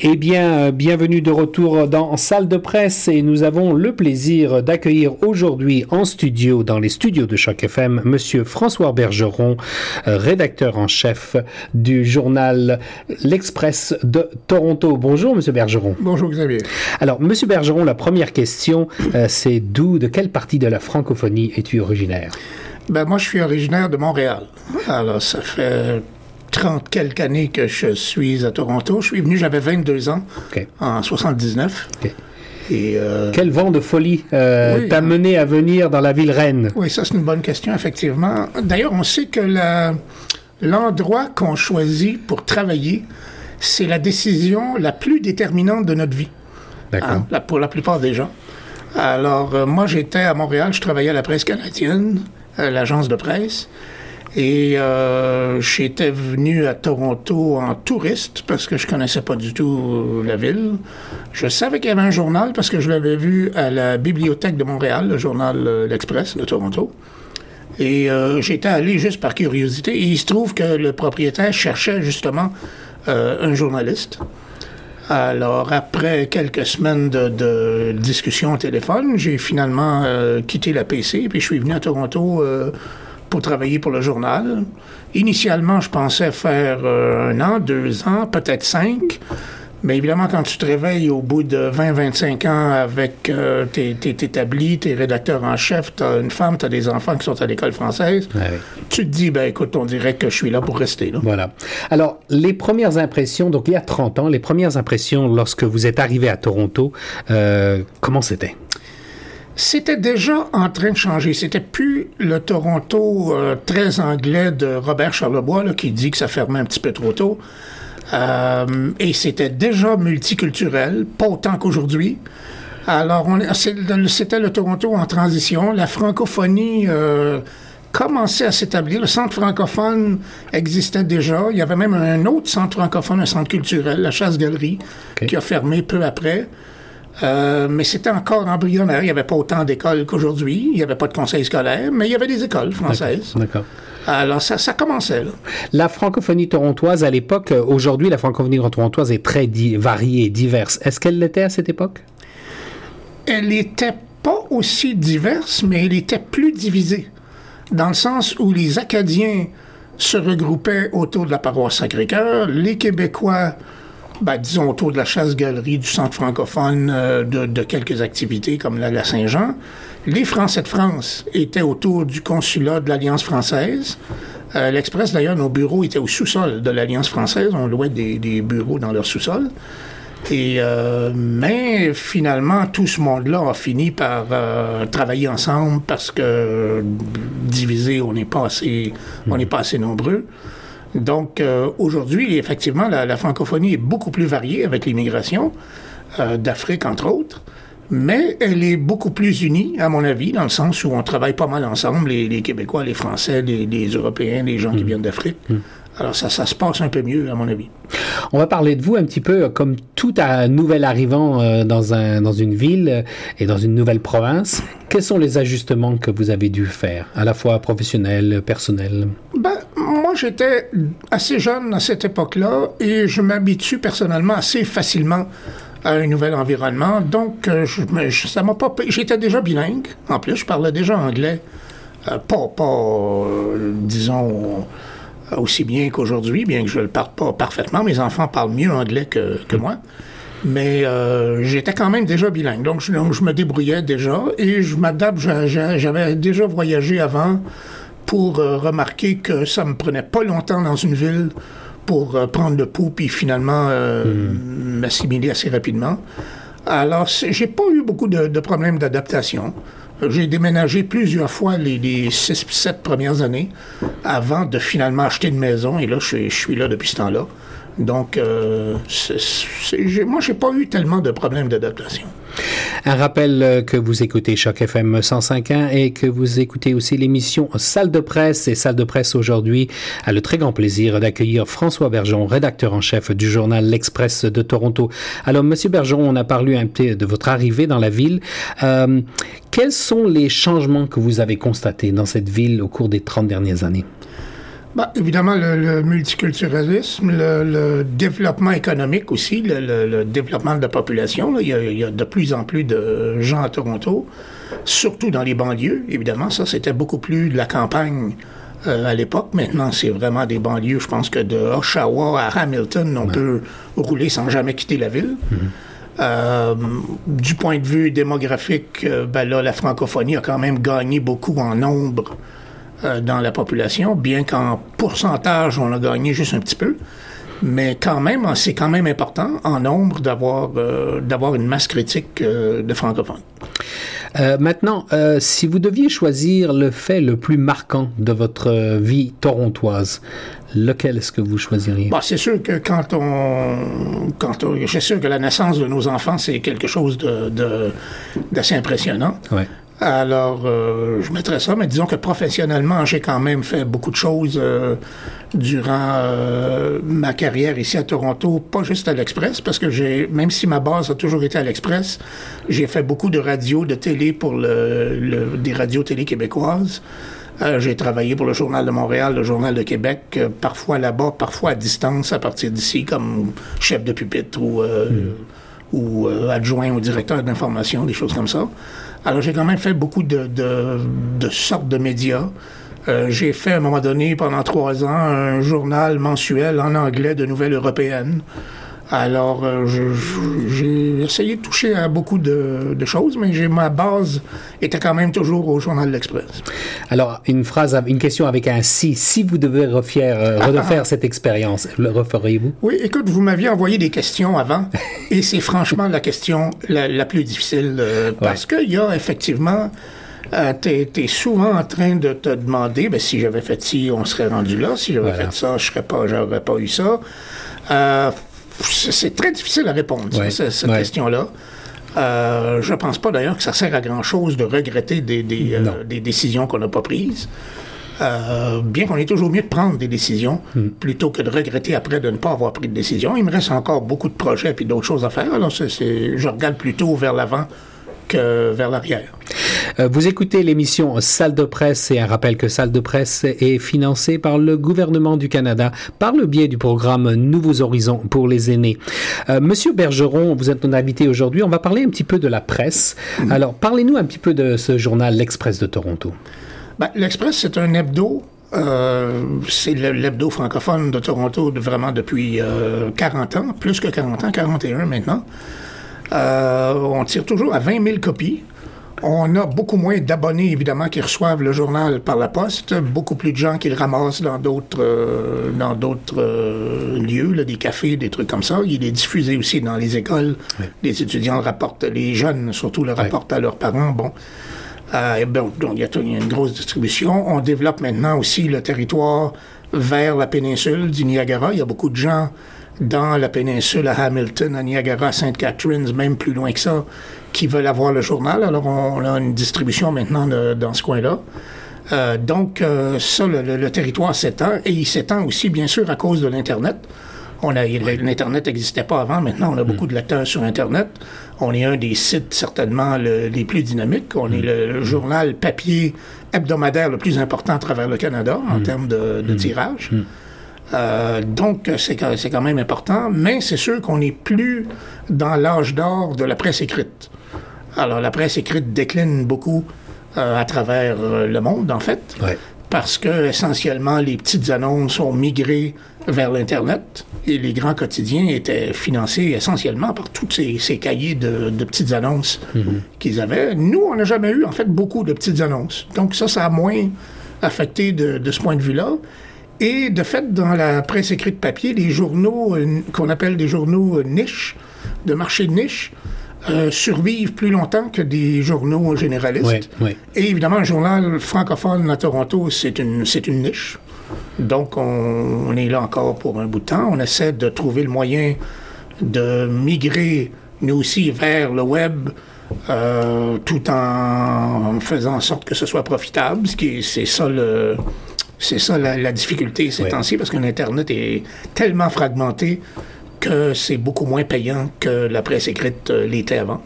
Eh bien, euh, bienvenue de retour dans Salle de presse et nous avons le plaisir d'accueillir aujourd'hui en studio, dans les studios de Choc FM, Monsieur François Bergeron, euh, rédacteur en chef du journal L'Express de Toronto. Bonjour, Monsieur Bergeron. Bonjour, Xavier. Alors, Monsieur Bergeron, la première question, euh, c'est d'où, de quelle partie de la francophonie es-tu originaire? Ben, moi, je suis originaire de Montréal. Alors, ça fait 30 quelques années que je suis à Toronto. Je suis venu, j'avais 22 ans, en 79. Et euh, Quel vent de folie euh, t'a mené à venir dans la ville reine? Oui, ça c'est une bonne question, effectivement. D'ailleurs, on sait que l'endroit qu'on choisit pour travailler, c'est la décision la plus déterminante de notre vie. D'accord. Hein, pour la plupart des gens. Alors, euh, moi, j'étais à Montréal, je travaillais à la presse canadienne, l'agence de presse. Et euh, j'étais venu à Toronto en touriste parce que je connaissais pas du tout la ville. Je savais qu'il y avait un journal parce que je l'avais vu à la bibliothèque de Montréal, le journal euh, L'Express de Toronto. Et euh, j'étais allé juste par curiosité. Et il se trouve que le propriétaire cherchait justement un journaliste. Alors, après quelques semaines de, discussion au téléphone, j'ai finalement quitté la PC puis je suis venu à Toronto pour travailler pour le journal. Initialement, je pensais faire euh, un an, deux ans, peut-être cinq. Mais évidemment, quand tu te réveilles au bout de 20-25 ans avec euh, tes, établis, tes rédacteurs en chef, tu as une femme, tu as des enfants qui sont à l'école française, tu te dis, ben écoute, on dirait que je suis là pour rester. Là. Voilà. Alors, les premières impressions, donc il y a 30 ans, les premières impressions lorsque vous êtes arrivé à Toronto, euh, comment c'était? C'était déjà en train de changer. C'était plus le Toronto euh, très anglais de Robert Charlebois là, qui dit que ça fermait un petit peu trop tôt. Euh, et c'était déjà multiculturel, pas autant qu'aujourd'hui. Alors, c'était le Toronto en transition. La francophonie euh, commençait à s'établir. Le centre francophone existait déjà. Il y avait même un autre centre francophone, un centre culturel, la Chasse-Galerie, qui a fermé peu après. Euh, mais c'était encore embryonnaire. Il n'y avait pas autant d'écoles qu'aujourd'hui. Il n'y avait pas de conseil scolaire, mais il y avait des écoles françaises. D'accord. Alors, ça, ça commençait. Là. La francophonie torontoise, à l'époque, euh, aujourd'hui, la francophonie torontoise est très variée diverse. Est-ce qu'elle l'était à cette époque? Elle n'était pas aussi diverse, mais elle était plus divisée. Dans le sens où les Acadiens se regroupaient autour de la paroisse Sacré-Cœur, les Québécois ben, disons, autour de la chasse-galerie, du centre francophone, euh, de, quelques activités comme la, Saint-Jean. Les Français de France étaient autour du consulat de l'Alliance française. Euh, L'Express, d'ailleurs, nos bureaux étaient au sous-sol de l'Alliance française. On louait des, bureaux dans leur sous-sol. Euh, mais finalement, tout ce monde-là a fini par travailler ensemble parce que divisé, on n'est pas on n'est pas assez nombreux. Donc, euh, aujourd'hui, effectivement, la, francophonie est beaucoup plus variée avec l'immigration euh, d'Afrique, entre autres. Mais elle est beaucoup plus unie, à mon avis, dans le sens où on travaille pas mal ensemble, les, Québécois, les Français, les, Européens, les gens qui mm. viennent d'Afrique. Mm. Alors ça, ça se passe un peu mieux, à mon avis. On va parler de vous un petit peu comme tout à nouvel arrivant euh, dans, un, dans une ville et dans une nouvelle province. Quels sont les ajustements que vous avez dû faire, à la fois professionnels, personnels? Ben, moi, j'étais assez jeune à cette époque-là et je m'habitue personnellement assez facilement à un nouvel environnement. Donc, euh, je, ça m'a pas... J'étais déjà bilingue. En plus, je parlais déjà anglais. Euh, pas, pas disons aussi bien qu'aujourd'hui, bien que je ne le parle pas parfaitement. Mes enfants parlent mieux anglais que, que moi. Mais euh, j'étais quand même déjà bilingue. Donc je, je, me débrouillais déjà et je m'adapte. J'avais déjà voyagé avant pour euh, remarquer que ça me prenait pas longtemps dans une ville pour euh, prendre le pouls puis finalement hmm. m'assimiler assez rapidement. Alors, j'ai pas eu beaucoup de, de problèmes d'adaptation. J'ai déménagé plusieurs fois les, les six, sept premières années avant de finalement acheter une maison. Et là, je, suis là depuis ce temps-là. Donc, euh, moi, j'ai pas eu tellement de problèmes d'adaptation. Un rappel euh, que vous écoutez Choc FM 105.1 et que vous écoutez aussi l'émission Salle de presse. Et Salle de presse aujourd'hui a le très grand plaisir d'accueillir François Bergeron, rédacteur en chef du journal L'Express de Toronto. Alors, Monsieur Bergeron, on a parlé un peu de votre arrivée dans la ville. Euh, quels sont les changements que vous avez constatés dans cette ville au cours des 30 dernières années? Bah, évidemment, le, multiculturalisme, le, développement économique aussi, le, développement de la population. Il, y a, de plus en plus de gens à Toronto, surtout dans les banlieues, évidemment. Ça, c'était beaucoup plus de la campagne euh, à l'époque. Maintenant, c'est vraiment des banlieues. Je pense que de Oshawa à Hamilton, on peut rouler sans jamais quitter la ville. Mm-hmm. Euh, du point de vue démographique, euh, ben là, la francophonie a quand même gagné beaucoup en nombre euh, dans la population, bien qu'en pourcentage, on a gagné juste un petit peu. Mais quand même, c'est quand même important en nombre d'avoir euh, d'avoir une masse critique euh, de francophones. maintenant, si vous deviez choisir le fait le plus marquant de votre vie torontoise, lequel est-ce que vous choisiriez? Bah, c'est sûr que quand on, quand on, je sûr que la naissance de nos enfants, c'est quelque chose de, d'assez impressionnant. Ouais. Alors, euh, je mettrais ça, mais disons que professionnellement, j'ai quand même fait beaucoup de choses euh, durant euh, ma carrière ici à Toronto, pas juste à l'Express, parce que j'ai, même si ma base a toujours été à l'Express, j'ai fait beaucoup de radio, de télé pour le, des radios télé québécoises. j'ai travaillé pour le Journal de Montréal, le Journal de Québec, parfois là-bas, parfois à distance, à partir d'ici, comme chef de pupitre ou, mm. ou adjoint au directeur d'information, des choses comme ça. Alors, j'ai quand même fait beaucoup de, de, sortes de médias. Euh, j'ai fait à un moment donné, pendant trois ans, un journal mensuel en anglais de nouvelles européennes. Alors, euh, j'ai essayé de toucher à beaucoup de, choses, mais ma base était quand même toujours au Journal de l'Express. Alors, une phrase, une question avec un si. Si vous devez refaire, euh, refaire cette expérience, le referiez-vous? Oui, écoute, vous m'aviez envoyé des questions avant, et c'est franchement la question la, plus difficile, euh, parce qu'il y a effectivement... tu es, souvent en train de te demander, ben, si j'avais fait ci, on serait rendu là. Si j'avais fait ça, je serais pas, j'aurais pas eu ça. Euh, c'est très difficile à répondre, cette question-là. Euh, je ne pense pas d'ailleurs que ça sert à grand-chose de regretter des, euh, décisions qu'on n'a pas prises. Euh, bien qu'on ait toujours mieux de prendre des décisions hmm. plutôt que de regretter après de ne pas avoir pris de décision. Il me reste encore beaucoup de projets et d'autres choses à faire. Alors, je regarde plutôt vers l'avant que vers l'arrière. Euh, vous écoutez l'émission Salle de presse et un rappel que Salle de presse est financée par le gouvernement du Canada par le biais du programme Nouveaux Horizons pour les aînés. Euh, Monsieur Bergeron, vous êtes notre invité aujourd'hui. On va parler un petit peu de la presse. Mm-hmm. Alors, parlez-nous un petit peu de ce journal, l'Express de Toronto. Ben, L'Express, c'est un hebdo euh, c'est l'hebdo francophone de Toronto vraiment depuis 40 ans, plus que 40 ans, 41 maintenant. on tire toujours à 20 000 copies. On a beaucoup moins d'abonnés, évidemment, qui reçoivent le journal par la poste, beaucoup plus de gens qui le ramassent dans d'autres euh, dans d'autres euh, lieux, des cafés, des trucs comme ça. Il est diffusé aussi dans les écoles. Les étudiants le rapportent, les jeunes surtout le rapportent à leurs parents. Bon. Euh, donc, il y, a une grosse distribution. On développe maintenant aussi le territoire vers la péninsule du Niagara. Il y a beaucoup de gens dans la péninsule, à Hamilton, à Niagara, Sainte Catharines, même plus loin que ça, qui veulent avoir le journal. Alors, on, a une distribution maintenant dans ce coin-là. Euh, donc, euh, ça, le, territoire s'étend, et il s'étend aussi, bien sûr, à cause de l'Internet. On a, l'Internet n'existait pas avant. Maintenant, on a beaucoup de lecteurs sur Internet. On est un des sites certainement les plus dynamiques. On est le, journal papier hebdomadaire le plus important à travers le Canada en mm. termes de, de mm. tirage. Mm. Euh, donc, c'est quand même important, mais c'est sûr qu'on n'est plus dans l'âge d'or de la presse écrite. Alors, la presse écrite décline beaucoup euh, à travers euh, le monde, en fait, parce que essentiellement, les petites annonces ont migré vers l'Internet et les grands quotidiens étaient financés essentiellement par tous ces, cahiers de, petites annonces mm-hmm. qu'ils avaient. Nous, on n'a jamais eu, en fait, beaucoup de petites annonces. Donc, ça, ça a moins affecté de, de ce point de vue-là. Et de fait, dans la presse écrite papier, les journaux euh, qu'on appelle des journaux euh, niches, de marché de niche, euh, survivent plus longtemps que des journaux généralistes. Et évidemment, un journal francophone à Toronto, c'est une, c'est une niche. Donc, on, est là encore pour un bout de temps. On essaie de trouver le moyen de migrer, nous aussi, vers le web, tout en faisant en sorte que ce soit profitable. C'est ça le c'est ça la, difficulté ces temps-ci, parce qu'un Internet est tellement fragmenté que c'est beaucoup moins payant que la presse écrite euh, l'était avant.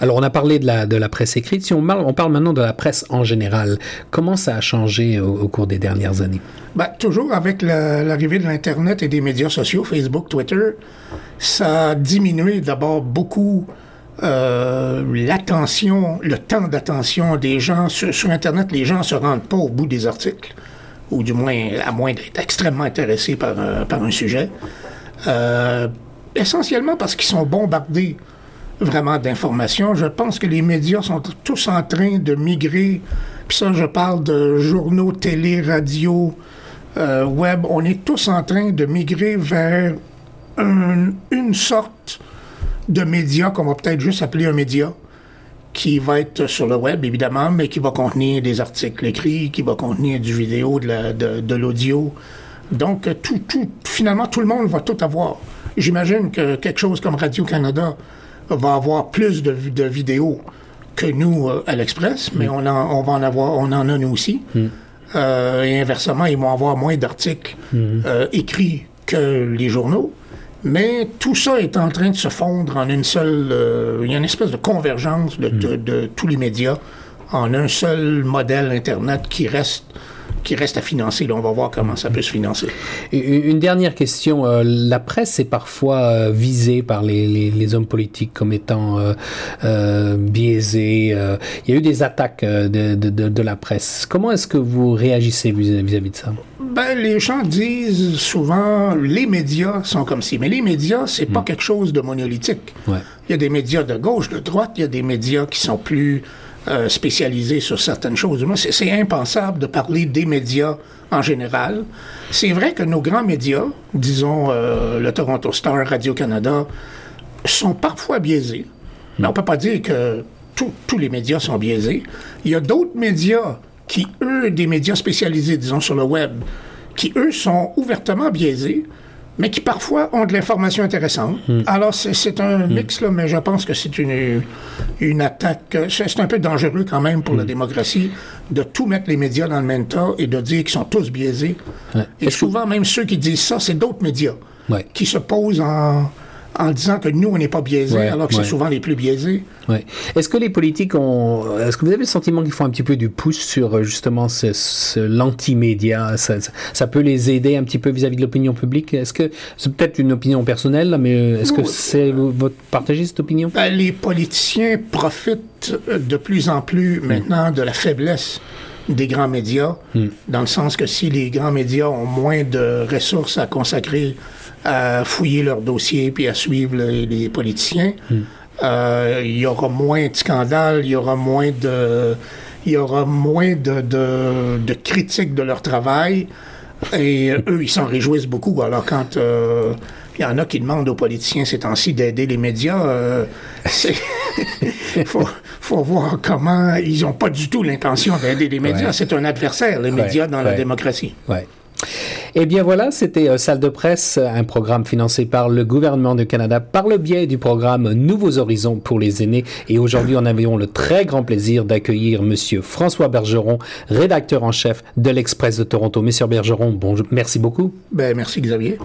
Alors, on a parlé de la, de la presse écrite. Si on parle, on parle maintenant de la presse en général, comment ça a changé au, cours des dernières années? Ben, toujours avec l'arrivée de l'Internet et des médias sociaux, Facebook, Twitter, ça a diminué d'abord beaucoup euh, l'attention, le temps d'attention des gens. Sur, Internet, les gens ne se rendent pas au bout des articles, ou du moins, à moins d'être extrêmement intéressés par, euh, par un sujet. Euh, essentiellement parce qu'ils sont bombardés vraiment d'informations. Je pense que les médias sont tous en train de migrer. Puis ça, je parle de journaux, télé, radio, web. On est tous en train de migrer vers une sorte de médias qu'on va peut-être juste appeler un média, qui va être sur le web, évidemment, mais qui va contenir des articles écrits, qui va contenir du vidéo, de l'audio. Donc, tout, tout, finalement, tout le monde va tout avoir. J'imagine que quelque chose comme Radio-Canada va avoir plus de, de vidéos que nous euh, à l'Express, mais mm. on, on va en avoir, on en a nous aussi. Mm. Euh, et inversement, ils vont avoir moins d'articles mm. euh, écrits que les journaux. Mais tout ça est en train de se fondre en une seule... Euh, il y a une espèce de convergence de, de, tous les médias en un seul modèle Internet qui reste qui reste à financer. Là, on va voir comment ça peut se financer. Une dernière question. Euh, la presse est parfois euh, visée par les, les, les, hommes politiques comme étant euh, euh biaisés. il y a eu des attaques de, de, de, la presse. Comment est-ce que vous réagissez vis-à-vis de ça? Ben, les gens disent souvent les médias sont comme si, mais les médias c'est pas hmm. quelque chose de monolithique. Ouais. Il y a des médias de gauche, de droite, il y a des médias qui sont plus euh, spécialisés sur certaines choses. C'est impensable de parler des médias en général. C'est vrai que nos grands médias, disons euh, le Toronto Star, Radio-Canada, sont parfois biaisés. Mais on peut pas dire que tous les médias sont biaisés. Il y a d'autres médias qui, eux, des médias spécialisés, disons, sur le web, qui, eux, sont ouvertement biaisés mais qui parfois ont de l'information intéressante. Hmm. Alors, c'est un hmm. mix, là, mais je pense que c'est une, une attaque. C'est un peu dangereux quand même pour la hmm. démocratie de tout mettre les médias dans le même tas et de dire qu'ils sont tous biaisés. Et souvent, même ceux qui disent ça, c'est d'autres médias qui se posent en en disant que nous, on n'est pas biaisés, alors que c'est souvent les plus biaisés. Ouais. Est-ce que les politiques ont. Est-ce que vous avez le sentiment qu'ils font un petit peu du pouce sur euh, justement ce, ce l'anti-média? Ça, ça, peut les aider un petit peu vis-à-vis de l'opinion publique? Est-ce que c'est peut-être une opinion personnelle, mais euh, est-ce que c'est votre partagez cette opinion? ben, Les politiciens profitent euh, de plus en plus hmm. maintenant de la faiblesse des grands médias, hmm. dans le sens que si les grands médias ont moins de ressources à consacrer à fouiller leurs dossiers puis à suivre les, politiciens. Hmm. Euh, il y aura moins de scandales, il y aura moins de, il y aura moins de, de, critiques de leur travail. Et eux, ils s'en réjouissent beaucoup. Alors, quand euh, il y en a qui demandent aux politiciens ces temps-ci d'aider les médias, euh, faut, faut, voir comment ils n'ont pas du tout l'intention d'aider les médias. C'est un adversaire, les médias, dans la démocratie. Ouais. Eh bien voilà, c'était euh, Salle de presse, un programme financé par le gouvernement du Canada par le biais du programme Nouveaux Horizons pour les aînés. Et aujourd'hui, on avait le très grand plaisir d'accueillir Monsieur François Bergeron, rédacteur en chef de l'Express de Toronto. Monsieur Bergeron, bonjour, merci beaucoup. Ben, merci Xavier.